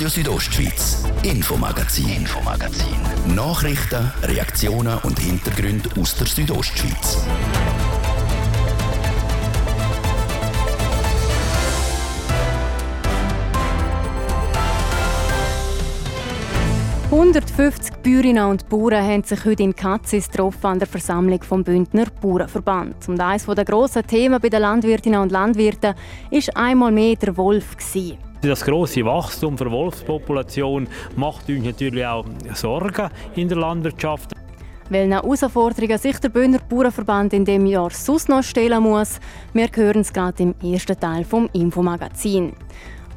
Radio Südostschweiz, Infomagazin, Infomagazin. Nachrichten, Reaktionen und Hintergründe aus der Südostschweiz. «150 Bäuerinnen und Bauern haben sich heute in Katzis getroffen an der Versammlung vom Bündner Bauernverband. Und eines der grossen Themen bei den Landwirtinnen und Landwirten war einmal mehr der Wolf. Gewesen. Das große Wachstum der Wolfspopulation macht uns natürlich auch Sorgen in der Landwirtschaft. Welche Herausforderungen sich der Bündner Bauernverband in diesem Jahr sonst noch stellen muss, wir hören es gerade im ersten Teil vom Infomagazin.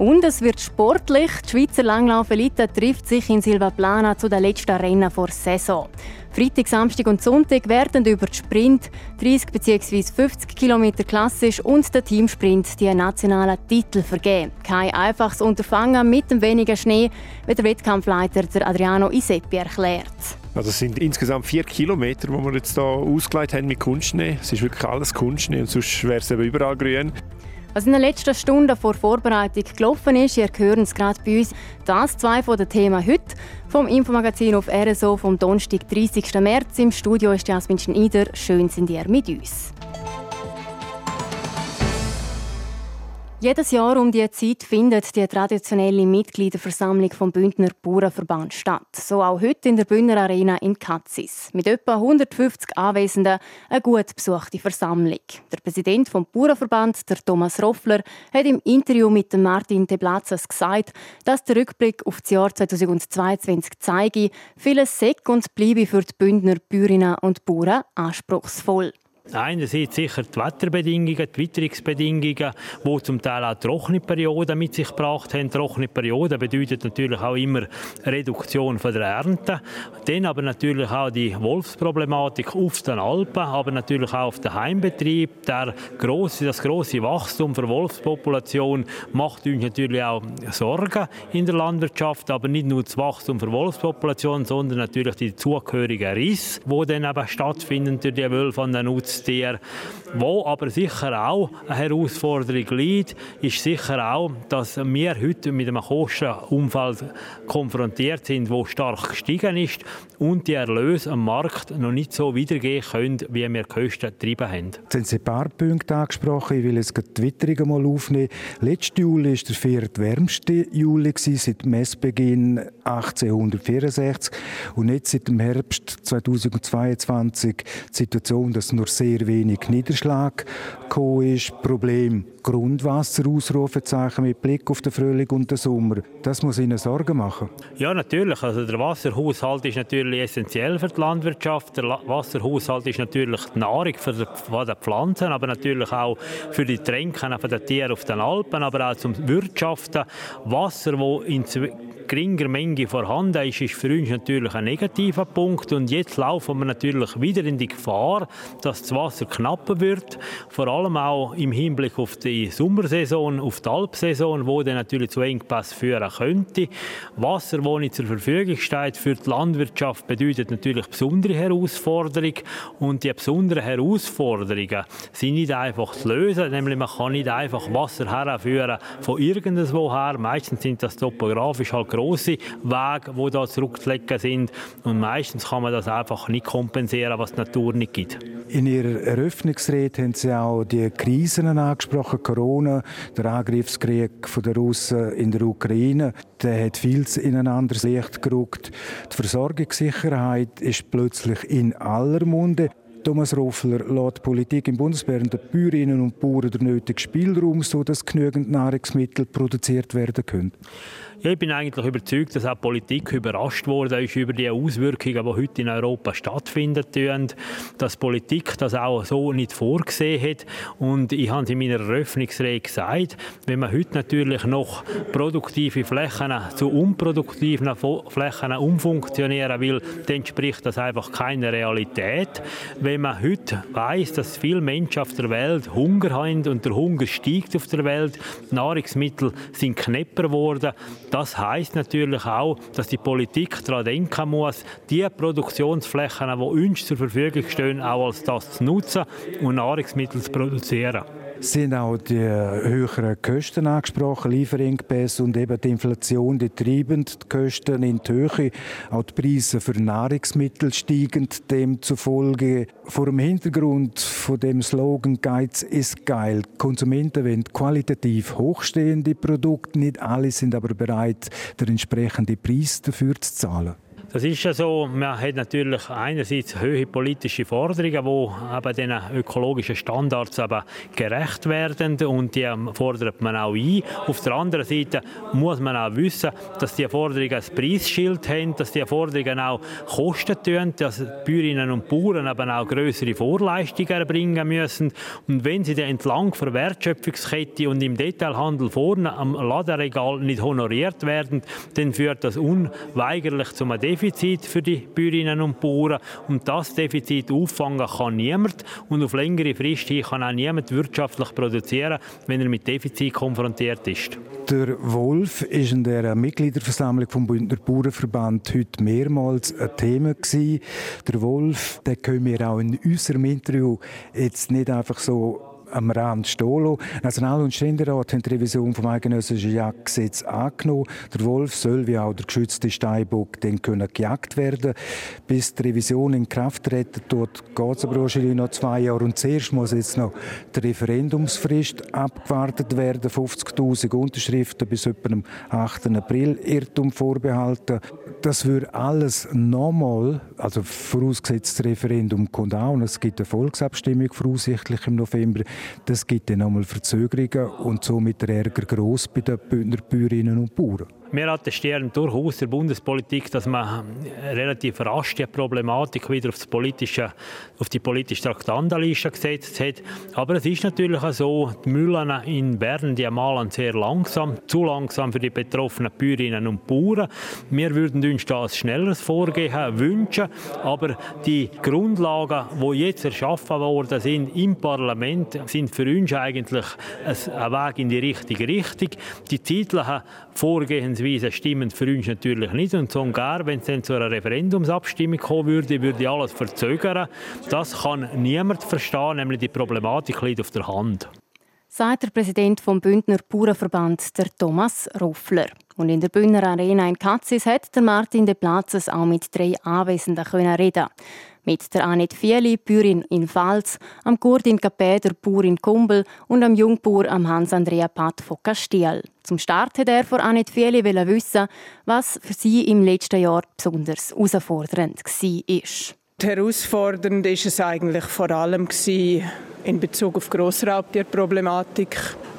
Und es wird sportlich. Die Schweizer Langlaufelite trifft sich in Silvaplana zu den letzten Rennen vor Saison. Freitag, Samstag und Sonntag werden über den Sprint 30 bzw. 50 km klassisch und der Teamsprint die nationalen Titel vergeben. Kein einfaches Unterfangen mit dem weniger Schnee, wie der Wettkampfleiter Adriano Iseppi erklärt. Also es sind insgesamt vier Kilometer, die wir jetzt hier ausgeleitet haben mit Kunstschnee. Es ist wirklich alles Kunstschnee und sonst wäre es eben überall grün. Was in den letzten Stunden vor Vorbereitung gelaufen ist, ihr hören es gerade bei uns. Das zwei von den Themen heute vom Infomagazin auf RSO vom Donnerstag, 30. März. Im Studio ist Jasmin Schneider. Schön sind ihr mit uns. Jedes Jahr um diese Zeit findet die traditionelle Mitgliederversammlung vom Bündner Bauernverband statt. So auch heute in der Bündner Arena in Katzis. Mit etwa 150 Anwesenden eine gut besuchte Versammlung. Der Präsident vom Bauernverband, der Thomas Roffler, hat im Interview mit Martin de Blatzes gesagt, dass der Rückblick auf das Jahr 2022 zeige, vieles Säck und bleibe für die Bündner Bäuerinnen und Bauern anspruchsvoll. Einerseits sicher die Wetterbedingungen, die Witterungsbedingungen, die zum Teil auch trockene Perioden mit sich gebracht haben. Trockene Perioden bedeutet natürlich auch immer Reduktion der Ernte. Dann aber natürlich auch die Wolfsproblematik auf den Alpen, aber natürlich auch auf den Heimbetrieb. Der grosse, das große Wachstum der Wolfspopulation macht uns natürlich auch Sorgen in der Landwirtschaft, aber nicht nur das Wachstum der Wolfspopulation, sondern natürlich die zugehörigen Risse, die dann eben stattfinden durch die Wölfe an den Nutzen Nutztier. Wo aber sicher auch eine Herausforderung liegt, ist sicher auch, dass wir heute mit einem Kostenumfall konfrontiert sind, wo stark gestiegen ist und die Erlöse am Markt noch nicht so wiedergehen können, wie wir die Kosten getrieben haben. Jetzt haben Sie ein paar Punkte angesprochen. Ich will jetzt die Witterung mal aufnehmen. Letzten Juli war der viertwärmste Juli seit Messbeginn 1864 und jetzt seit dem Herbst 2022 die Situation, dass nur sehr wenig Niederschlag gekommen ist. Problem Grundwasser Ausrufezeichen mit Blick auf den Frühling und den Sommer. Das muss Ihnen Sorgen machen. Ja, natürlich. Also der Wasserhaushalt ist natürlich essentiell für die Landwirtschaft. Der Wasserhaushalt ist natürlich die Nahrung für die, Pflanzen, aber natürlich auch für die Tränke der Tiere auf den Alpen, aber auch zum Wirtschaften. Wasser, wo in geringer Menge vorhanden ist, ist für uns natürlich ein negativer Punkt. Und jetzt laufen wir natürlich wieder in die Gefahr, dass das Wasser knapper wird. Vor allem auch im Hinblick auf die Sommersaison, auf die Alpsaison, wo dann natürlich zu Engpass führen könnte. Wasser, das nicht zur Verfügung steht für die Landwirtschaft, bedeutet natürlich besondere Herausforderungen. Und die besonderen Herausforderungen sind nicht einfach zu lösen, nämlich man kann nicht einfach Wasser herführen von irgendwoher. Meistens sind das topografisch halt grosse Wege, die da zurückzulegen sind. Und meistens kann man das einfach nicht kompensieren, was die Natur nicht gibt. In Ihrer Eröffnungsrede haben Sie auch die Krisen angesprochen, Corona, der Angriffskrieg der Russen in der Ukraine. Der hat vieles in ein anderes Licht gerückt. Die Versorgungssicherheit ist plötzlich in aller Munde. Thomas Roffler lässt die Politik im Bundesbären den Bäuerinnen und Bauern den nötigen Spielraum, sodass genügend Nahrungsmittel produziert werden können. Ja, ich bin eigentlich überzeugt, dass auch die Politik überrascht wurde ist über die Auswirkungen, die heute in Europa stattfinden. Dass die Politik das auch so nicht vorgesehen hat. Und ich habe es in meiner Eröffnungsrede gesagt, wenn man heute natürlich noch produktive Flächen zu unproduktiven Flächen umfunktionieren will, dann entspricht das einfach keiner Realität. Wenn man heute weiß, dass viele Menschen auf der Welt Hunger haben und der Hunger steigt auf der Welt, Nahrungsmittel sind knapper geworden, das heißt natürlich auch, dass die Politik daran denken muss, die Produktionsflächen, die uns zur Verfügung stehen, auch als das zu nutzen und Nahrungsmittel zu produzieren. Sind auch die höheren Kosten angesprochen, Lieferengpässe und eben die Inflation, die treiben die Kosten in die Höhe. Auch die Preise für Nahrungsmittel steigen demzufolge. Vor dem Hintergrund von dem Slogan Geiz ist geil. Konsumenten wollen qualitativ hochstehende Produkte, nicht alle sind aber bereit, den entsprechenden Preis dafür zu zahlen. Das ist ja so, man hat natürlich einerseits hohe politische Forderungen, die eben diesen ökologischen Standards eben gerecht werden und die fordert man auch ein. Auf der anderen Seite muss man auch wissen, dass die Forderungen ein Preisschild haben, dass die Forderungen auch Kosten tun, dass die Bäuerinnen und Bauern eben auch größere Vorleistungen erbringen müssen. Und wenn sie dann entlang der Wertschöpfungskette und im Detailhandel vorne am Ladenregal nicht honoriert werden, dann führt das unweigerlich zu einem Defizit Defizit für die Bäuerinnen und Bauern. Und das Defizit auffangen kann niemand. Und auf längere Frist kann auch niemand wirtschaftlich produzieren, wenn er mit Defizit konfrontiert ist. Der Wolf ist in der Mitgliederversammlung vom Bündner Bauernverband heute mehrmals ein Thema gewesen. Der Wolf, den können wir auch in unserem Interview jetzt nicht einfach so am Rand stehen National- und Ständerat haben die Revision vom eidgenössischen Jagdgesetz angenommen. Der Wolf soll wie auch der geschützte Steinbock dann können gejagt werden. Bis die Revision in Kraft tritt, dort geht es aber wahrscheinlich noch zwei Jahre. Und zuerst muss jetzt noch die Referendumsfrist abgewartet werden. 50.000 Unterschriften bis etwa am 8. April Irrtum vorbehalten. Das würde alles nochmal, also vorausgesetzt das Referendum kommt auch und es gibt eine Volksabstimmung voraussichtlich im November, das gibt dann nochmal Verzögerungen und somit der Ärger gross bei den Bündner Bäuerinnen und Bauern. Wir attestieren durchaus der Bundespolitik, dass man relativ rasch die Problematik wieder auf, politische, auf die politische Traktandenliste gesetzt hat. Aber es ist natürlich auch so, die Mühlen in Bern die malen sehr langsam, zu langsam für die betroffenen Bäuerinnen und Bauern. Wir würden uns da ein schnelleres Vorgehen wünschen, aber die Grundlagen, die jetzt erschaffen worden sind im Parlament, sind für uns eigentlich ein Weg in die richtige Richtung. Die zeitlichen Vorgehensweisen stimmen für uns natürlich nicht. Und sogar, wenn es dann zu einer Referendumsabstimmung kommen würde, würde alles verzögern. Das kann niemand verstehen, nämlich die Problematik liegt auf der Hand. Sagt der Präsident vom Bündner Bauernverband, der Thomas Ruffler. Und in der Bündner Arena in Katzis hat der Martin de Platzes auch mit drei Anwesenden reden mit der Annette Fieli, Bäuerin in Pfalz, am Gurdin Kapeder, Bauer in Kumbel und am Jungbauer am Hans-Andrea Patt von Castiel. Zum Start hat er von Annette Fieli wissen, was für sie im letzten Jahr besonders herausfordernd war. Herausfordernd war es eigentlich vor allem in Bezug auf Grossraubtierproblematik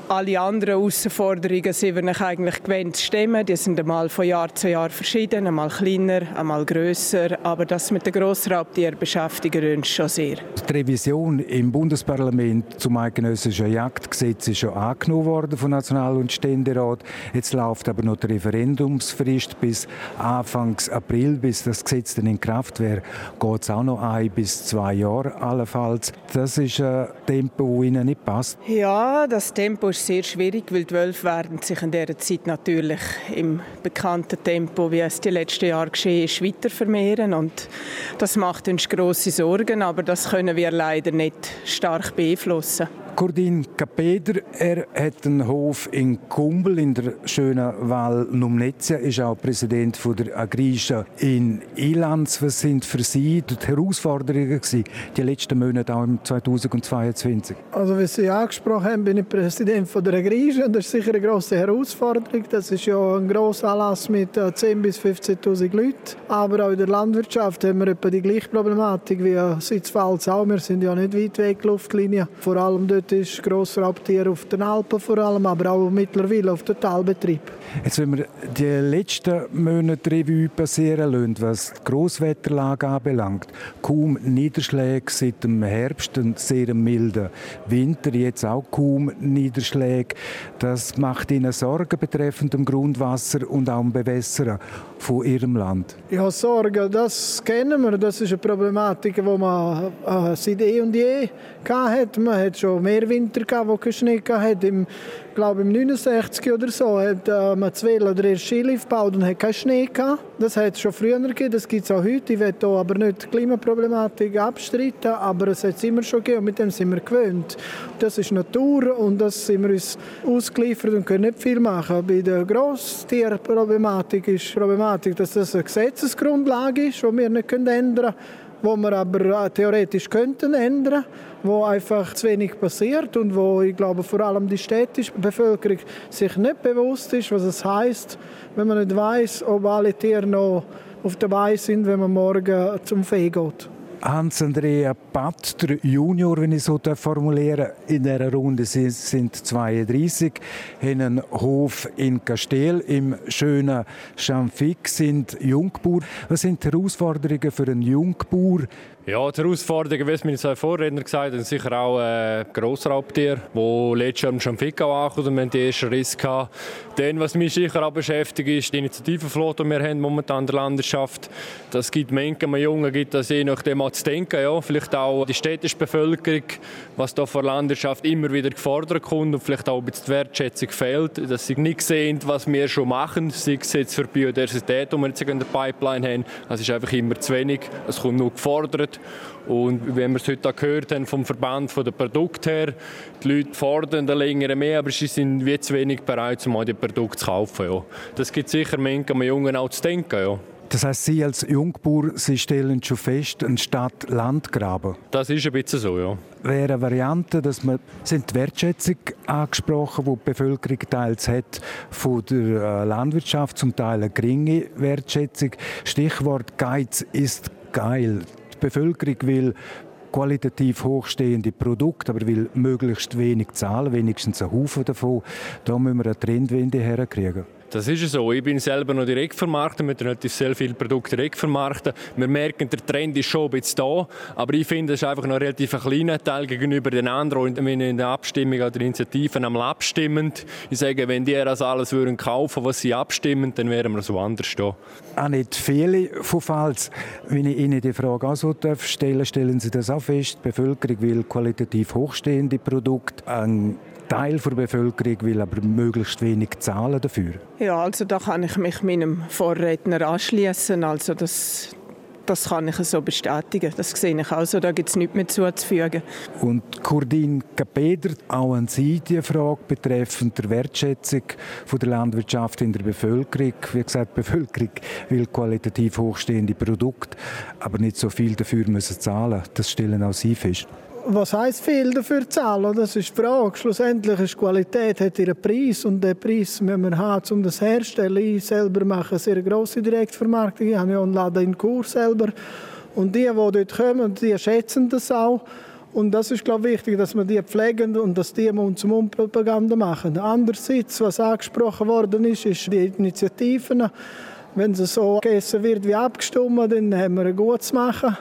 alle anderen Herausforderungen sind wir eigentlich gewöhnt zu stemmen. Die sind einmal von Jahr zu Jahr verschieden, einmal kleiner, einmal grösser. Aber das mit den Grossraubtieren beschäftigt uns schon sehr. Die Revision im Bundesparlament zum eidgenössischen Jagdgesetz ist schon angenommen worden vom National- und Ständerat. Jetzt läuft aber noch die Referendumsfrist bis Anfang April, bis das Gesetz dann in Kraft wäre. Geht es auch noch ein bis zwei Jahre allenfalls. Das ist ein Tempo, das Ihnen nicht passt. Ja, das Tempo ist sehr schwierig, weil die Wölfe werden sich in dieser Zeit natürlich im bekannten Tempo, wie es die letzten Jahre geschehen ist, weiter vermehren. Und das macht uns große Sorgen, aber das können wir leider nicht stark beeinflussen. Cordin Capeder, er hat einen Hof in Kumbel in der schönen Val Numnezia, ist auch Präsident von der Agrisha in Ilanz. Was sind für Sie die Herausforderungen gewesen, die letzten Monate auch im 2022? Also wie Sie angesprochen haben, bin ich Präsident von der Agrisha. Das ist sicher eine grosse Herausforderung. Das ist ja ein grosser Anlass mit 10.000 bis 15.000 Leuten. Aber auch in der Landwirtschaft haben wir etwa die gleiche Problematik wie Sitzpfalz auch. Wir sind ja nicht weit weg Luftlinie. Vor allem dort Dort ist Grossraubtier auf den Alpen vor allem, aber auch mittlerweile auf den Talbetrieb. Jetzt, wenn wir die letzten Monate Revue passieren lassen, was die Grosswetterlage anbelangt, kaum Niederschläge seit dem Herbst, einen sehr milden Winter, jetzt auch kaum Niederschläge. Das macht Ihnen Sorgen betreffend dem Grundwasser und auch dem Bewässern von Ihrem Land? Ja, Sorgen, das kennen wir. Das ist eine Problematik, die man äh, seit eh und je hatte. Man hat schon mehr mehr Winter gehabt, wo kein Schnee. Im, glaube im 69 oder so hat äh, man zwei oder drei Skilift gebaut und hat keinen Schnee gehabt. Das hat es schon früher gegeben, das gibt es auch heute. Ich will hier aber nicht die Klimaproblematik abstreiten, aber es hat es immer schon gegeben und mit dem sind wir gewöhnt. Das ist Natur und das sind wir uns ausgeliefert und können nicht viel machen. Bei der Grosstierproblematik ist die Problematik, dass das eine Gesetzesgrundlage ist, die wir nicht ändern können wo wir aber theoretisch könnten ändern, wo einfach zu wenig passiert und wo ich glaube vor allem die städtische Bevölkerung sich nicht bewusst ist, was es heißt, wenn man nicht weiß, ob alle Tiere noch auf Weide sind, wenn man morgen zum Fee geht. Hans-Andrea Patt, der Junior, wenn ich so formulieren. In dieser Runde, sind 32, haben einen Hof in Kastel im schönen Schamfik, sind Jungbauer. Was sind die Herausforderungen für einen Jungbauer ja, die Herausforderungen, wie es meine zwei Vorredner gesagt haben, sicher auch äh, Grossraubtiere, die letztes Jahr schon Fico ankommen und die ersten Riss gehabt. Dann, was mich sicher auch beschäftigt, ist die Initiativenflotte, die wir haben momentan in der Landwirtschaft. Das gibt manchen Jungen, gibt das je nachdem auch zu denken, ja. Vielleicht auch die städtische Bevölkerung, was da von Landwirtschaft immer wieder gefordert kommt und vielleicht auch ein bisschen die Wertschätzung fehlt, dass sie nicht sehen, was wir schon machen, sei es jetzt für Biodiversität, die wir jetzt in der Pipeline haben. Es ist einfach immer zu wenig, es kommt nur gefordert. Und wenn wir es heute auch gehört haben vom Verband von der Produkt her, die Leute fordern da länger mehr, aber sie sind wie zu wenig bereit, um die Produkte zu kaufen. Ja. Das gibt sicher manchen Jungen auch zu denken. Ja. Das heißt, Sie als Jungbauer, Sie stellen schon fest, ein Stadt-Land-Graben? Das ist ein bisschen so, ja. Wäre eine Variante, dass man sind die Wertschätzung angesprochen, die die Bevölkerung teils hat von der äh, Landwirtschaft, zum Teil eine geringe Wertschätzung. Stichwort Geiz ist geil. Bevölkerung will qualitativ hochstehende Produkte, aber will möglichst wenig zahlen, wenigstens einen Haufen davon. Da müssen wir eine Trendwende herkriegen. Das ist so. Ich bin selber noch Direktvermarkter. Wir relativ sehr viele Produkte direkt vermarkten. Wir merken, der Trend ist schon ein bisschen da. Aber ich finde, es ist einfach noch ein relativ kleiner Teil gegenüber den anderen. Und wenn in der Abstimmung oder Initiativen einmal abstimmen, ich sage, wenn die das alles würden kaufen, was sie abstimmen, dann wären wir so anders da. Auch nicht viele von Falls. Wenn ich Ihnen die Frage auch so stellen stellen Sie das auch fest. Die Bevölkerung will qualitativ hochstehende Produkte. Ein Teil der Bevölkerung will aber möglichst wenig zahlen dafür. Ja, also da kann ich mich meinem Vorredner anschließen. Also das, das kann ich so bestätigen. Das sehe ich auch so. Da gibt es nichts mehr zuzufügen. Und Kurdin Kapeder, auch an Sie die Frage betreffend der Wertschätzung von der Landwirtschaft in der Bevölkerung. Wie gesagt, die Bevölkerung will qualitativ hochstehende Produkte, aber nicht so viel dafür müssen zahlen. Das stellen auch Sie fest was heißt viel dafür zahlen? Das ist die Frage. Schlussendlich ist Qualität hat ihren Preis und den Preis müssen wir haben, um das herzustellen. Ich selber mache eine sehr grosse Direktvermarktung. Ich habe ja einen Laden in Kur selber. Und die, die dort kommen, die schätzen das auch. Und das ist, glaube ich, wichtig, dass wir die pflegen und dass die Mund zum Mund Propaganda machen. Andererseits, was angesprochen worden ist, ist die Initiativen wenn es so gegessen wird wie abgestimmt, dann haben wir ein gutes Machen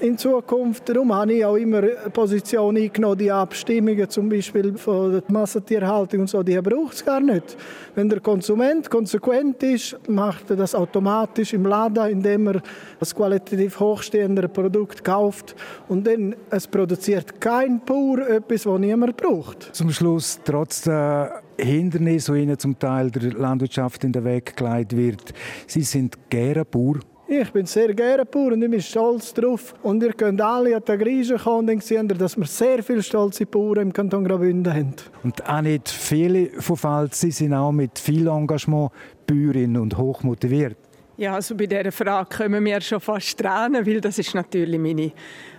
in Zukunft. Darum habe ich auch immer Position eingenommen, die Abstimmungen zum Beispiel von der Massentierhaltung und so, die braucht es gar nicht. Wenn der Konsument konsequent ist, macht er das automatisch im Laden, indem er das qualitativ hochstehende Produkt kauft und dann es produziert kein Pur etwas, was niemand braucht. Zum Schluss, trotz der Hindernisse, die ihnen zum Teil der Landwirtschaft in den Weg gelegt wird. Sie sind gerne Bauer. Ich bin sehr gerne Bauer und ich bin stolz darauf. Und ihr könnt alle an den Griechen kommen und dann sehen, dass wir sehr viele stolze Bauern im Kanton Graubünden haben. Und auch nicht viele von Pfalz, sie sind auch mit viel Engagement Bäuerinnen und hoch motiviert. Ja, also bei dieser Frage können wir schon fast tränen, weil das ist natürlich meine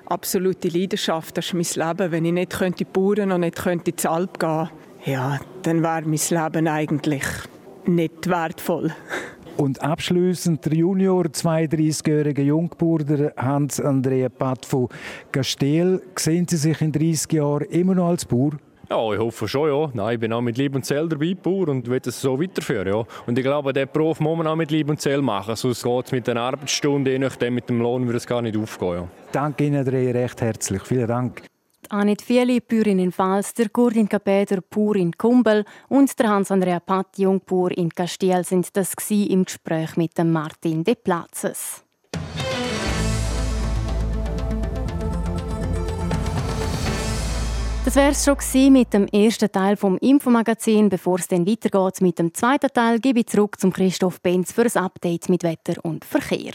absolute Leidenschaft, das ist mein Leben. Wenn ich nicht könnte Bauern und nicht könnte ins Alp gehen ja, dann wäre mein Leben eigentlich nicht wertvoll. Und abschließend der Junior, 32-jährige Jungbauer, Hans-Andrea Patt von Gastel. Sehen Sie sich in 30 Jahren immer noch als Bauer? Ja, ich hoffe schon, ja. Nein, ich bin auch mit Lieb und Zell dabei, Bauer, und will das so weiterführen, ja. Und ich glaube, der Beruf muss man auch mit Lieb und Zell machen, sonst geht es mit den Arbeitsstunden, je nachdem mit dem Lohn, würde es gar nicht aufgehen, ja. Danke Ihnen recht herzlich. Vielen Dank. Anit Fieli, Pürin in Pfalz, der Gurdin Kapeder, Pur in Kumbel und der Hans-Andrea Patt, Jungpur in Castiel sind das im Gespräch mit dem Martin de Platzes. Das wäre es schon mit dem ersten Teil vom Infomagazin. Bevor es dann weitergeht mit dem zweiten Teil, gebe ich zurück zum Christoph Benz für ein Update mit Wetter und Verkehr.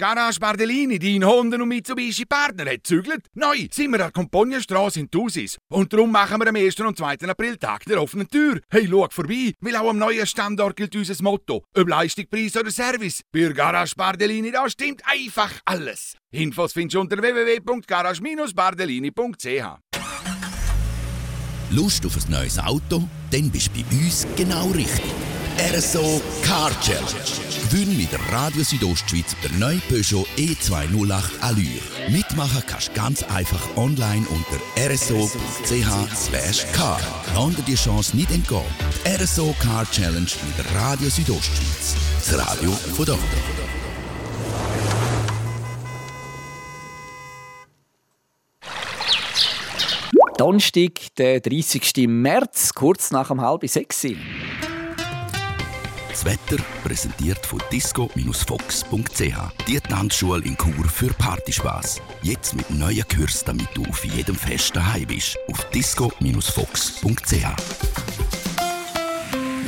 Garage Bardellini, dein Honda und Mitsubishi Partner, hat zügelt. Neu sind wir an der Compagna-Strasse in Thusis. Und darum machen wir am 1. und 2. April Tag der offenen Tür. Hey, schau vorbei, weil auch am neuen Standort gilt unser Motto. Ob Leistung, Preis oder Service. Bei Garage Bardellini, da stimmt einfach alles. Infos findest du unter www.garage-bardellini.ch Lust auf ein neues Auto? Dann bist du bei uns genau richtig. RSO Car Challenge. Gewinn mit der Radio Südostschweiz der neue Peugeot E208 Allure. Mitmachen kannst du ganz einfach online unter rso.ch car. Dir die Chance nicht entgehen. Die RSO Car Challenge mit der Radio Südostschweiz. Das Radio von dort. Donnerstag, der 30. März, kurz nach dem halb sechs. Das Wetter präsentiert von disco-fox.ch. Die Tanzschule in Chur für Partyspaß. Jetzt mit neuen Kürzen, damit du auf jedem Fest daheim bist. Auf disco-fox.ch.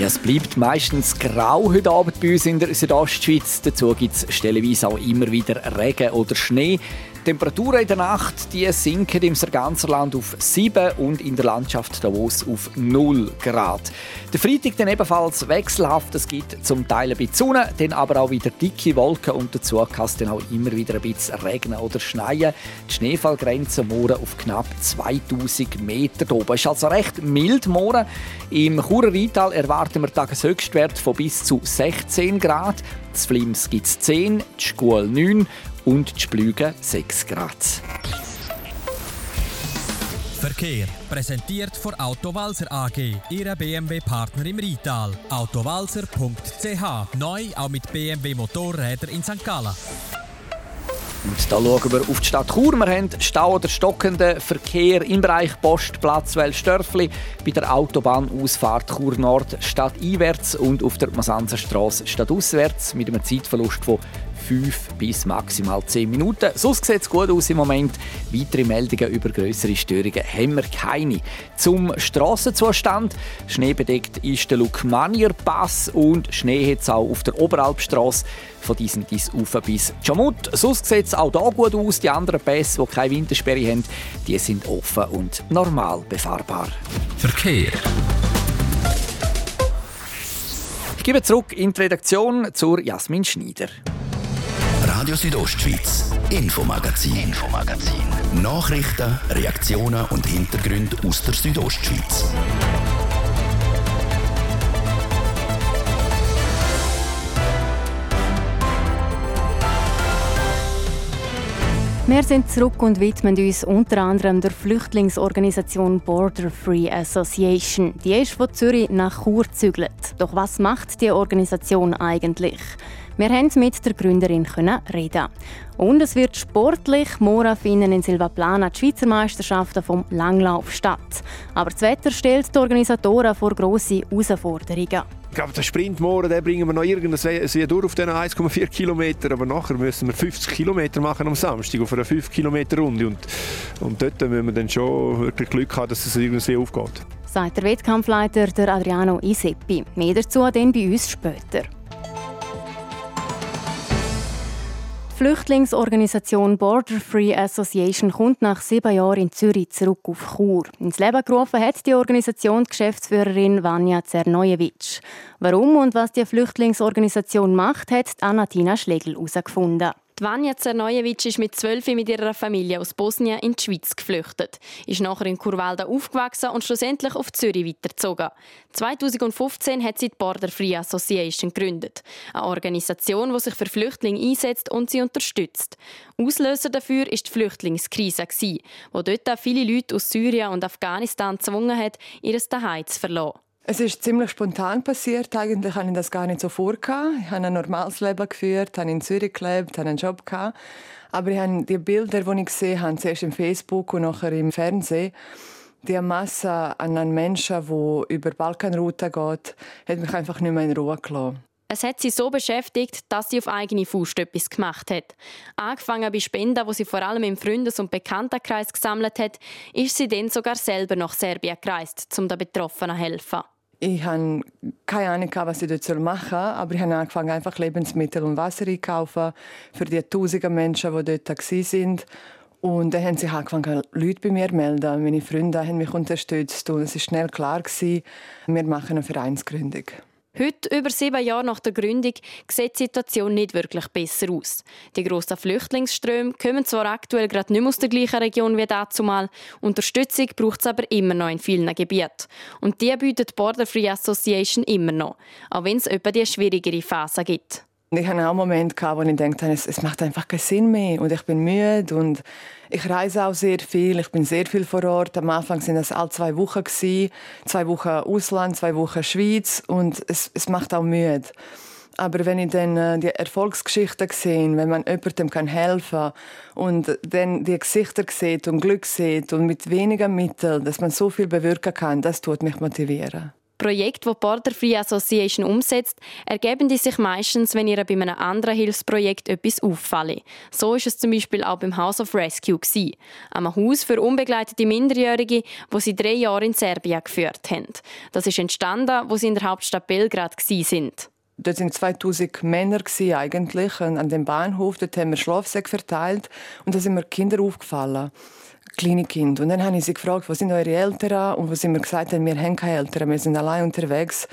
Ja, es bleibt meistens grau heute Abend bei uns in der Südostschweiz. Dazu gibt es stellenweise auch immer wieder Regen oder Schnee. Die Temperaturen in der Nacht die sinken im ganzen Land auf 7 und in der Landschaft Davos auf 0 Grad. Der Freitag dann ebenfalls wechselhaft. Es gibt zum Teil ein bisschen Sonne, dann aber auch wieder dicke Wolken und dazu kann es dann auch immer wieder ein bisschen regnen oder schneien. Die Schneefallgrenze morgen auf knapp 2000 Meter oben. Es ist also recht mild morgen. Im Churer Rheintal erwarten wir Tageshöchstwert von bis zu 16 Grad. Das Flims gibt es 10, die Schule 9 und die Splüge 6 Grad. Verkehr präsentiert von Autowalzer AG, Ihrer BMW-Partner im Rital. Autowalzer.ch neu auch mit BMW Motorrädern in St. Gallen. Und da schauen wir auf die Stadt Chur. Wir haben Stau oder stockenden Verkehr im Bereich Post, Platzwell, Störfli, bei der Autobahnausfahrt Chur Nord stadteinwärts und auf der Masanzerstraße stadtauswärts mit einem Zeitverlust von 5 bis maximal 10 Minuten. Sonst sieht es gut aus im Moment. Weitere Meldungen über größere Störungen haben wir keine. Zum Strassenzustand. Schneebedeckt ist der Lukmanier Pass und Schnee hat es auch auf der Oberalpstraße von diesen dies auf bis Jamut. Sonst sieht es auch hier gut aus. Die anderen Pässe, die keine Wintersperre haben, die sind offen und normal befahrbar. Verkehr. Ich gebe zurück in die Redaktion zur Jasmin Schneider. Radio Südostschweiz, Infomagazin, Infomagazin. Nachrichten, Reaktionen und Hintergründe aus der Südostschweiz. Wir sind zurück und widmen uns unter anderem der Flüchtlingsorganisation Border Free Association. Die ist von Zürich nach Chur gezügelt. Doch was macht die Organisation eigentlich? Wir haben mit der Gründerin reden. Und es wird sportlich. Morgen finden in Silvaplana die Schweizer Meisterschaften vom Langlauf statt. Aber das Wetter stellt die Organisatoren vor grosse Herausforderungen. Ich glaube, den Sprint morgen den bringen wir noch irgendwie durch auf diesen 1,4 Kilometer. Aber nachher müssen wir 50 Kilometer machen am Samstag auf einer 5 Kilometer Runde. Und, und dort müssen wir dann schon wirklich Glück haben, dass es irgendwie aufgeht. Sagt der Wettkampfleiter der Adriano Iseppi. Mehr dazu dann bei uns später. Flüchtlingsorganisation Border Free Association kommt nach sieben Jahren in Zürich zurück auf Chur. Ins Leben gerufen hat die Organisation die Geschäftsführerin Vanja Zernojewitsch. Warum und was die Flüchtlingsorganisation macht, hat Anatina Schlegel herausgefunden. Vanja Zernojewitsch ist mit zwölf mit ihrer Familie aus Bosnien in die Schweiz geflüchtet, ist nachher in Kurwalda aufgewachsen und schlussendlich auf Zürich weitergezogen. 2015 hat sie die Border Free Association gegründet, eine Organisation, die sich für Flüchtlinge einsetzt und sie unterstützt. Auslöser dafür war die Flüchtlingskrise, wo dort viele Leute aus Syrien und Afghanistan gezwungen hat, ihr Zuhause zu verlassen. Es ist ziemlich spontan passiert. Eigentlich hatte ich das gar nicht so vor. Ich habe ein normales Leben geführt, habe in Zürich gelebt, habe einen Job gehabt. Aber ich habe die Bilder, die ich gesehen habe, zuerst im Facebook und nachher im Fernsehen, die Masse an Menschen, die über die Balkanroute geht, hat mich einfach nicht mehr in Ruhe gelassen. Es hat sie so beschäftigt, dass sie auf eigene Faust etwas gemacht hat. Angefangen bei Spenden, wo sie vor allem im Freundes- und Bekanntenkreis gesammelt hat, ist sie dann sogar selber nach Serbien gereist, um den Betroffenen zu helfen. Ich hatte keine Ahnung, was ich dort machen soll, aber ich habe angefangen, einfach Lebensmittel und Wasser einzukaufen für die tausenden Menschen, die dort waren. Und dann haben sich angefangen, Leute bei mir zu melden. Meine Freunde haben mich unterstützt und es war schnell klar, wir machen eine Vereinsgründung. Heute, über sieben Jahre nach der Gründung, sieht die Situation nicht wirklich besser aus. Die grossen Flüchtlingsströme kommen zwar aktuell gerade nicht mehr aus der gleichen Region wie dazumal, Unterstützung braucht es aber immer noch in vielen Gebieten. Und die bietet Border Free Association immer noch, auch wenn es etwa die schwierigere Phase gibt. Ich hatte auch einen Moment, wo ich dachte, es macht einfach keinen Sinn mehr und ich bin müde und ich reise auch sehr viel. Ich bin sehr viel vor Ort. Am Anfang sind es alle zwei Wochen zwei Wochen Ausland, zwei Wochen Schweiz und es, es macht auch müde. Aber wenn ich dann äh, die Erfolgsgeschichten sehe, wenn man jemandem helfen kann und dann die Gesichter sieht und Glück sieht und mit weniger Mitteln, dass man so viel bewirken kann, das tut mich motivieren. Projekte, die die Border Free Association umsetzt, ergeben die sich meistens, wenn ihr bei einem anderen Hilfsprojekt etwas auffallen. So ist es zum Beispiel auch beim House of Rescue gewesen, einem Haus für unbegleitete Minderjährige, wo sie drei Jahre in Serbien geführt haben. Das ist entstanden, wo sie in der Hauptstadt Belgrad sind. Dort waren 2000 Männer eigentlich an dem Bahnhof. Dort haben wir Schlafsäcke verteilt und da sind mir Kinder aufgefallen kleine Kinder. Und dann habe ich sie gefragt, wo sind eure Eltern? Und wo sie mir gesagt haben, wir haben keine Eltern, wir sind allein unterwegs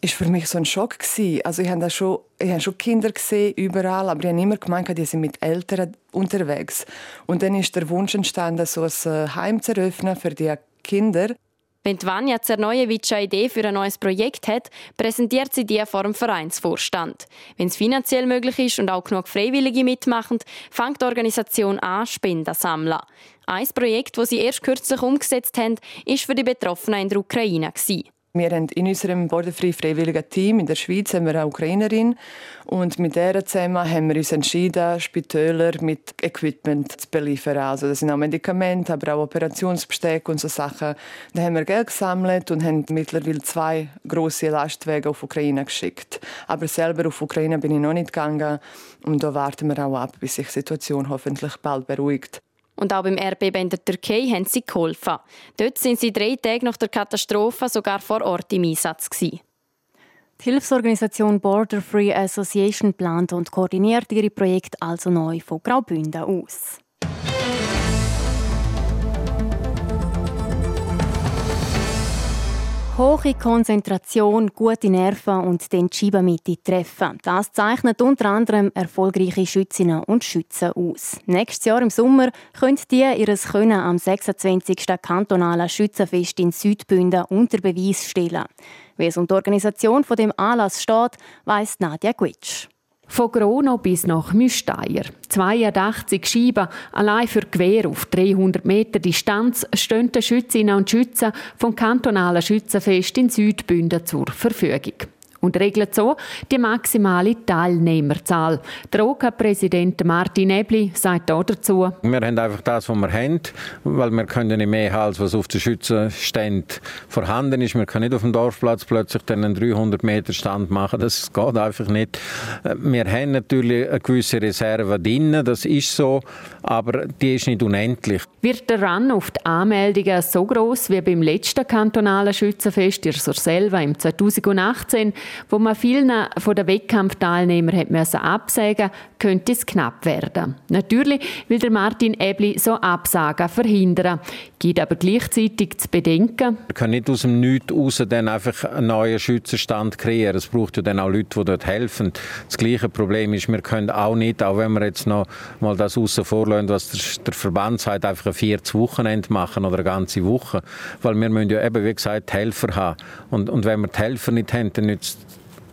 ist für mich so ein Schock gewesen. Also ich habe schon, ich schon Kinder gesehen überall, aber ich habe immer gemeint, die sind mit Eltern unterwegs. Und dann ist der Wunsch entstanden, so ein äh, Heim zu eröffnen für die Kinder. Wenn Vanja Zernojevic eine Idee für ein neues Projekt hat, präsentiert sie die vor dem Vereinsvorstand. Wenn es finanziell möglich ist und auch genug Freiwillige mitmachen, fängt die Organisation an, Spenden zu sammeln. Ein Projekt, das sie erst kürzlich umgesetzt haben, war für die Betroffenen in der Ukraine. Wir haben in unserem Borderfree freiwilligen Team in der Schweiz haben wir eine Ukrainerin und mit der zusammen haben wir uns entschieden, Spitäler mit Equipment zu beliefern. Also das sind auch Medikamente, aber auch Operationsbesteck und so Sachen. Da haben wir Geld gesammelt und haben mittlerweile zwei große Lastwagen auf Ukraine geschickt. Aber selber auf Ukraine bin ich noch nicht gegangen und da warten wir auch ab, bis sich die Situation hoffentlich bald beruhigt. Und auch beim Erdbeben in der Türkei haben sie geholfen. Dort sind sie drei Tage nach der Katastrophe sogar vor Ort im Einsatz. Gewesen. Die Hilfsorganisation Border Free Association plant und koordiniert ihre Projekte also neu von Graubünden aus. Hohe Konzentration, gute Nerven und den Schiebermitte treffen. Das zeichnet unter anderem erfolgreiche Schützinnen und Schützen aus. Nächstes Jahr im Sommer können die ihres Können am 26. kantonalen Schützenfest in Südbünden unter Beweis stellen. Wie es um die Organisation von dem Anlass steht, weiss Nadja Gwitsch. Von Grono bis nach Müsteier. 82 Scheiben allein für Gewehr auf 300 Meter Distanz stehen Schützinnen und Schützen vom kantonalen Schützenfest in Südbünden zur Verfügung und regelt so die maximale Teilnehmerzahl. Der OK-Präsident Martin Ebli sagt auch dazu. Wir haben einfach das, was wir haben, weil wir können nicht mehr als was auf den Schützenständen vorhanden ist. Wir können nicht auf dem Dorfplatz plötzlich einen 300 Meter Stand machen. Das geht einfach nicht. Wir haben natürlich eine gewisse Reserve drin, das ist so, aber die ist nicht unendlich. Wird der Run auf die Anmeldungen so groß wie beim letzten kantonalen Schützenfest in Surselva im 2018, wo man vielen von den Wettkampfteilnehmern hat müssen absagen, könnte es knapp werden. Natürlich will der Martin Ebli so Absagen verhindern, gibt aber gleichzeitig zu bedenken. Man kann nicht aus dem Nichts raus dann einfach einen neuen Schützenstand kreieren. Es braucht ja dann auch Leute, die dort helfen. Das gleiche Problem ist, wir können auch nicht, auch wenn wir jetzt noch mal das außen vorlassen, was der, der Verband sagt, einfach ein viertes Wochenende machen oder eine ganze Woche. Weil wir müssen ja eben, wie gesagt, Helfer haben. Und, und wenn wir die Helfer nicht haben, dann nützt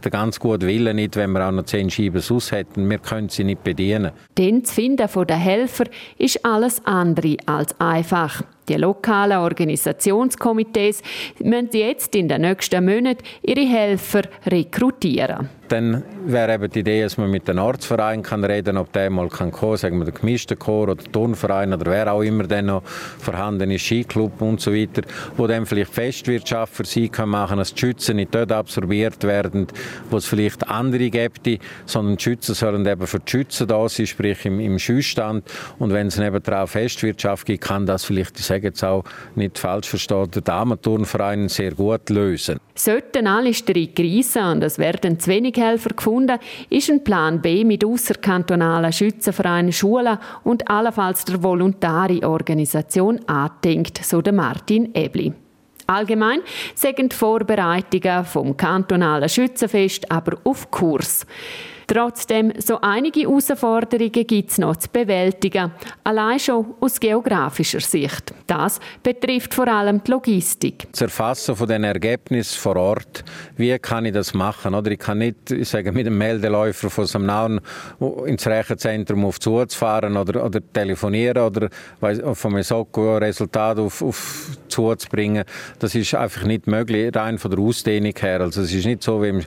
der ganz gute Wille nicht, wenn wir auch noch zehn Scheiben sus hätten. Wir können sie nicht bedienen. Den zu finden von den Helfer ist alles andere als einfach. Die lokalen Organisationskomitees müssen jetzt in den nächsten Monaten ihre Helfer rekrutieren. Dann wäre eben die Idee, dass man mit den Ortsverein kann reden ob der mal kann kommen, sagen wir der gemischte Chor oder Turnverein oder wer auch immer dann noch vorhanden ist, Skiclub und so weiter, wo dann vielleicht Festwirtschaft für sie kann machen, dass die Schützen nicht dort absorbiert werden, wo es vielleicht andere gibt, sondern die Schützen sollen eben für die Schützen da sein, sprich im, im Schüssstand und wenn es eben drauf Festwirtschaft gibt, kann das vielleicht, ich sage jetzt auch nicht falsch verstehen, der Damenturnverein sehr gut lösen. Sollten alle reisen und es werden zu wenig Helfer gefunden, ist ein Plan B mit außerkantonalen Schützenvereinen, Schulen und allenfalls der Voluntari-Organisation angedenkt, so der Martin Ebli. Allgemein sind die Vorbereitungen vom kantonalen Schützenfest aber auf Kurs. Trotzdem, so einige Herausforderungen gibt es noch zu bewältigen, allein schon aus geografischer Sicht. Das betrifft vor allem die Logistik. Das Erfassen von den Ergebnissen vor Ort, wie kann ich das machen? Oder ich kann nicht ich sage, mit dem Meldeläufer von Samnaun ins Rechenzentrum auf fahren oder, oder telefonieren oder von einem Soko Resultat auf, auf zu bringen. Das ist einfach nicht möglich, rein von der Ausdehnung her. Also es ist nicht so wie im,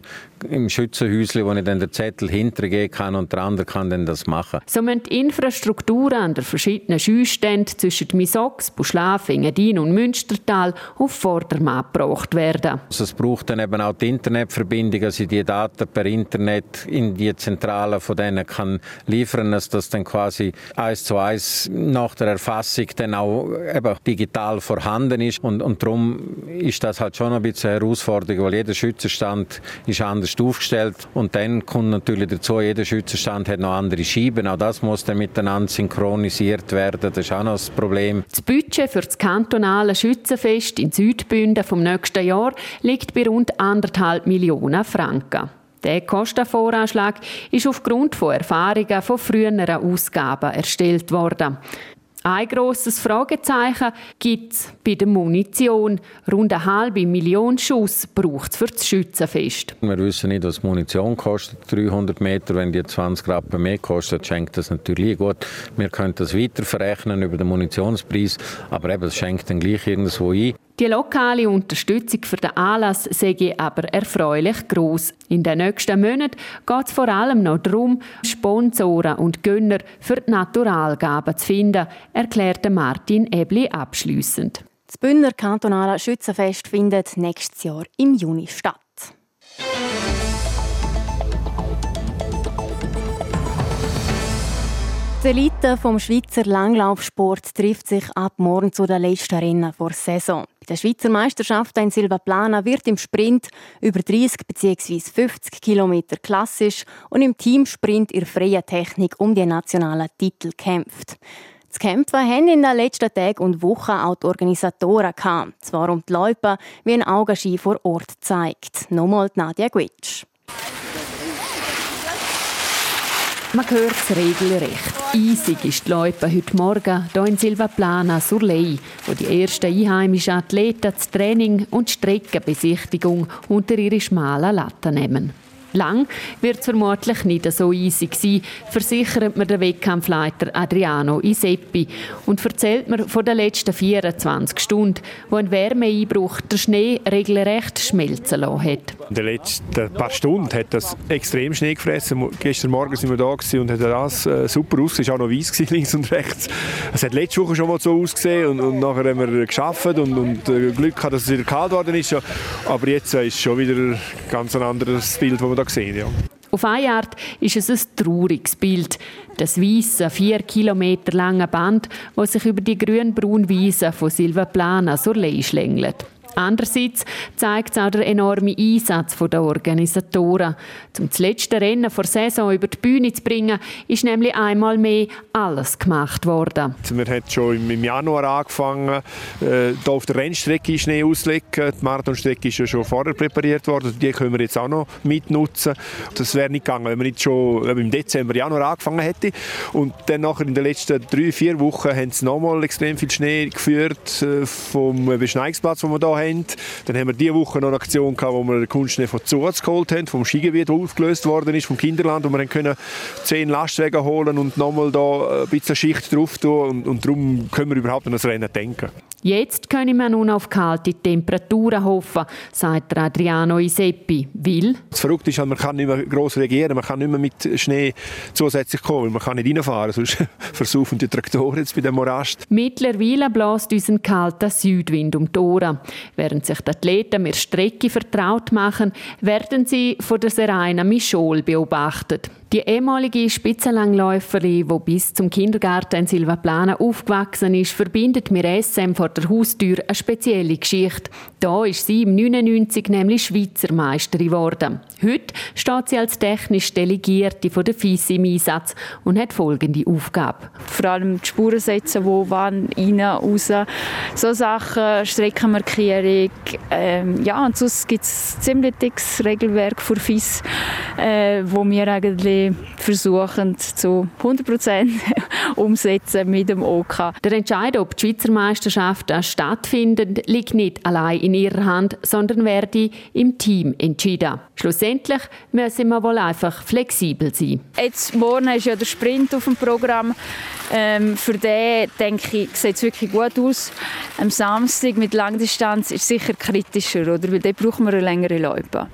im Schützenhäuschen, wo ich dann den Zettel hintergehen kann und der andere kann dann das machen. So müssen die Infrastrukturen an den verschiedenen Schüsständen zwischen Misox, Buschlaf, Engadin und Münstertal auf Vordermann gebracht werden. Also es braucht dann eben auch die Internetverbindung, also die Daten per Internet in die Zentrale von denen kann liefern, dass das dann quasi eins zu eins nach der Erfassung dann auch eben digital vorhanden ist und, und darum ist das halt schon ein bisschen eine Herausforderung, weil jeder Schützenstand ist anders aufgestellt und dann kommt natürlich natürlich dazu, jeder Schützenstand hat noch andere Scheiben. Auch das muss dann miteinander synchronisiert werden. Das ist auch noch das Problem. Das Budget für das kantonale Schützenfest in Südbünden vom nächsten Jahr liegt bei rund anderthalb Millionen Franken. Der Kostenvoranschlag ist aufgrund von Erfahrungen von früheren Ausgaben erstellt worden. Ein grosses Fragezeichen gibt es bei der Munition. Rund eine halbe Million Schuss braucht es für das Schützenfest. Wir wissen nicht, was Munition kostet. 300 Meter, wenn die 20 Rappen mehr kostet, schenkt das natürlich gut. Wir können das weiter verrechnen über den Munitionspreis, aber eben, es schenkt dann gleich irgendwo ein. Die lokale Unterstützung für den Anlass sei aber erfreulich groß. In den nächsten Monaten geht es vor allem noch darum, Sponsoren und Gönner für die Naturalgaben zu finden, erklärte Martin Ebli abschließend. Das Bündner kantonale Schützenfest findet nächstes Jahr im Juni statt. Die Elite vom Schweizer Langlaufsport trifft sich ab morgen zu den letzten Rennen vor Saison. Bei der Schweizer Meisterschaft in Silvaplana wird im Sprint über 30 bzw. 50 km klassisch und im Teamsprint in freier Technik um die nationalen Titel kämpft. Das Kämpfen haben in den letzten Tagen und Wochen auch die Organisatoren gehabt. Zwar um die Leute, wie ein Augenschein vor Ort zeigt. Nochmal Nadja Gwitsch. Man hört es regelrecht. Eisig ist die Loipe heute Morgen hier in Silvaplana sur wo die ersten einheimischen Athleten das Training und die Streckenbesichtigung unter ihre schmalen Latten nehmen. Lang wird es vermutlich nicht so easy sein, versichert mir der Wettkampfleiter Adriano Iseppi und erzählt mir von den letzten 24 Stunden, wo ein Wärmeeinbruch der Schnee regelrecht schmelzen lassen hat. In den letzten paar Stunden hat das extrem Schnee gefressen. Gestern Morgen sind wir da und hat das äh, super ausgesehen. Es war auch noch weiß links und rechts. Es hat letzte Woche schon mal so ausgesehen und, und nachher haben wir geschafft und, und äh, Glück gehabt, dass es wieder kalt geworden ist. Aber jetzt äh, ist schon wieder ein ganz anderes Bild, das wir da sehen. Ja. Auf eine Art ist es ein trauriges Bild. Das weiße, vier Kilometer lange Band, das sich über die grün-braune Wiese von Silvaplana sur Lei schlängelt. Andererseits zeigt es auch der enorme Einsatz der Organisatoren. Um das letzte Rennen vor Saison über die Bühne zu bringen, ist nämlich einmal mehr alles gemacht worden. Wir haben schon im Januar angefangen, äh, hier auf der Rennstrecke Schnee auszulegen. Die Marathonstrecke ist ja schon vorher präpariert worden. Die können wir jetzt auch noch mitnutzen. Das wäre nicht gegangen, wenn wir nicht schon im Dezember, Januar angefangen hätten. Und dann nachher in den letzten drei, vier Wochen haben sie nochmal extrem viel Schnee geführt äh, vom Beschneidungsplatz, den wir hier haben haben. Dann haben wir diese Woche noch eine Aktion gehabt, wo wir den Kunstschnee von Zuz geholt haben, vom Skigebiet, das aufgelöst worden ist, vom Kinderland, wo wir können zehn Lastwagen holen und nochmal da ein bisschen Schicht drauf tun und, und darum können wir überhaupt an das Rennen denken. Jetzt können wir nun auf kalte Temperaturen hoffen, sagt Adriano Iseppi. Will? Das Verrückte ist, halt, man kann nicht mehr gross reagieren, man kann nicht mehr mit Schnee zusätzlich kommen, man kann nicht reinfahren, sonst versuchen die Traktoren jetzt bei dem Morast. Mittlerweile bläst uns ein kalter Südwind um die Ohren. Während sich die Athleten mit Strecke vertraut machen, werden sie von der Serena Michol beobachtet. Die ehemalige Spitzenlangläuferin, die bis zum Kindergarten in Silvaplana aufgewachsen ist, verbindet mit SM vor der Haustür eine spezielle Geschichte. Da ist sie im 99 nämlich Schweizer Meisterin geworden. Heute steht sie als technisch Delegierte von der FIS im Einsatz und hat folgende Aufgabe. Vor allem die Spuren setzen, wo wann, rein, raus, so Sachen, Streckenmarkierung. Ähm, ja, und sonst gibt es ziemlich dickes Regelwerk für FIS, äh, wo wir eigentlich versuchen zu 100% umsetzen mit dem OK. Der Entscheid, ob die Schweizer Meisterschaften stattfinden, liegt nicht allein in ihrer Hand, sondern werde im Team entschieden. Schlussendlich müssen wir wohl einfach flexibel sein. Jetzt morgen ist ja der Sprint auf dem Programm. Ähm, für den denke ich, sieht es wirklich gut aus. Am Samstag mit Langdistanz ist es sicher kritischer, oder? weil dort brauchen wir eine längere Loipe.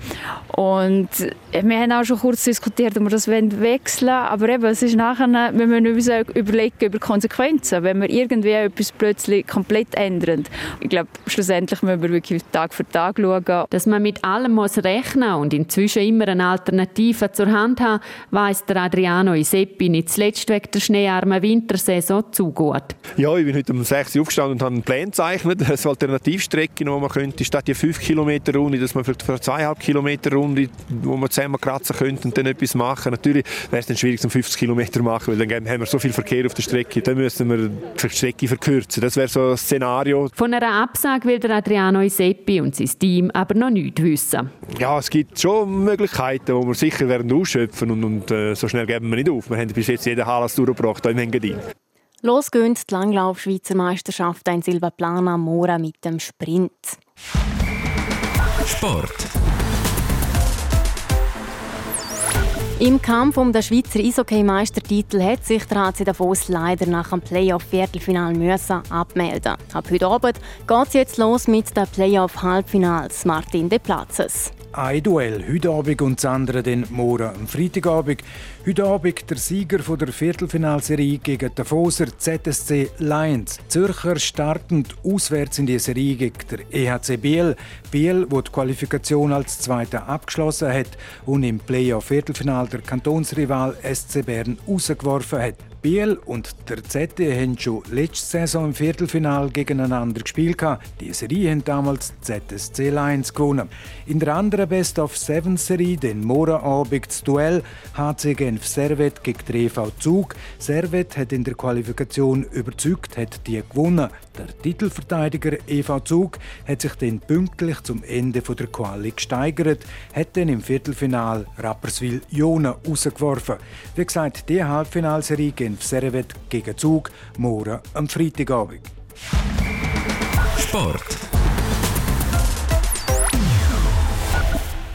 Und äh, wir haben auch schon kurz diskutiert, ob wir das wechseln aber eben, es ist nachher, wir müssen uns überlegen über Konsequenzen, wenn wir irgendwie etwas plötzlich komplett ändern. Ich glaube, schlussendlich müssen wir wirklich Tag für Tag schauen. Dass man mit allem muss rechnen und inzwischen immer eine Alternative zur Hand haben, weiss der Adriano Iseppi nicht zuletzt wegen der schneearmen Winter Wintersaison zu gut? Ja, ich bin heute um 6 Uhr aufgestanden und habe einen Plan gezeichnet. Eine Alternativstrecke, die man könnte, statt die 5 Kilometer Runde, dass man für die 2,5 Kilometer Runde, wo man zusammen kratzen könnte und dann etwas machen. Natürlich wäre es dann schwierig, zum 50 Kilometer machen, weil dann haben wir so viel Verkehr auf der Strecke. Dann müssen wir die Strecke verkürzen. Das wäre so ein Szenario. Von einer Absage will der Adriano Iseppi und sein Team aber noch nichts wissen. Ja, es gibt schon Möglichkeiten, die wir sicher werden ausschöpfen und, und äh, so schnell geben wir nicht auf. Wir haben bis jetzt jeden Hallas durchgebracht, hier im Engadin. Los gehen die Langlauf-Schweizer Meisterschaft in Silvaplana Mora mit dem Sprint. Sport. Im Kampf um den Schweizer Eishockey-Meistertitel hat sich der HC Davos leider nach dem Playoff-Viertelfinal abmelden. Ab heute Abend geht es jetzt los mit den Playoff-Halbfinals. Martin De Platzes. Ein Duell heute Abend und das andere dann morgen am Freitagabend. Heute Abend der Sieger der Viertelfinalserie gegen den Foser ZSC Lions. Zürcher starten auswärts in die Serie gegen der EHC Biel. Biel, wo die Qualifikation als Zweiter abgeschlossen hat und im Playoff-Viertelfinal der Kantonsrival SC Bern rausgeworfen hat. Biel und der ZD haben schon letzte Saison im Viertelfinal gegeneinander gespielt. Die Serie haben damals ZSC Lions gewonnen. In der anderen Best of Seven Serie, den Morgenabend das Duell HC Genf Servet gegen den Zug. Servet hat in der Qualifikation überzeugt, hat die gewonnen. Der Titelverteidiger EV Zug hat sich dann pünktlich zum Ende der Quali gesteigert, hat dann im Viertelfinal Rapperswil Jona rausgeworfen. Wie gesagt, die Halbfinalserie Genf Servet gegen Zug morgen am Freitagabend. Sport.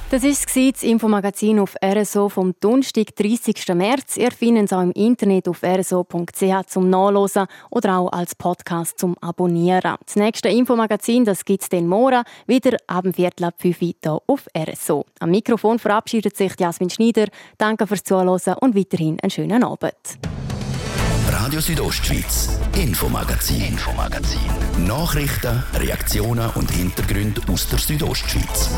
Das war das Infomagazin auf RSO vom Donnerstag, 30. März. Ihr findet es auch im Internet auf rso.ch zum Nachlesen oder auch als Podcast zum Abonnieren. Das nächste Infomagazin gibt es den morgen wieder ab dem Viertel ab 5 Uhr auf RSO. Am Mikrofon verabschiedet sich Jasmin Schneider. Danke fürs Zuhören und weiterhin einen schönen Abend. Radio Südostschweiz, Infomagazin, Infomagazin. Nachrichten, Reaktionen und Hintergründe aus der Südostschweiz.